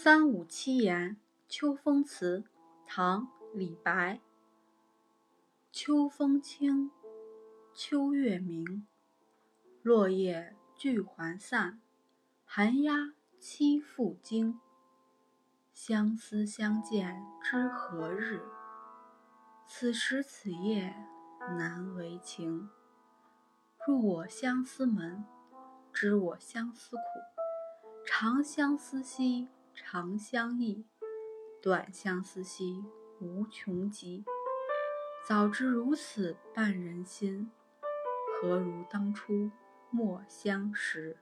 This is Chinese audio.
三五七言·秋风词，唐·李白。秋风清，秋月明，落叶聚还散，寒鸦栖复惊。相思相见知何日？此时此夜难为情。入我相思门，知我相思苦。长相思兮长相忆，短相思兮无穷极。早知如此绊人心，何如当初莫相识。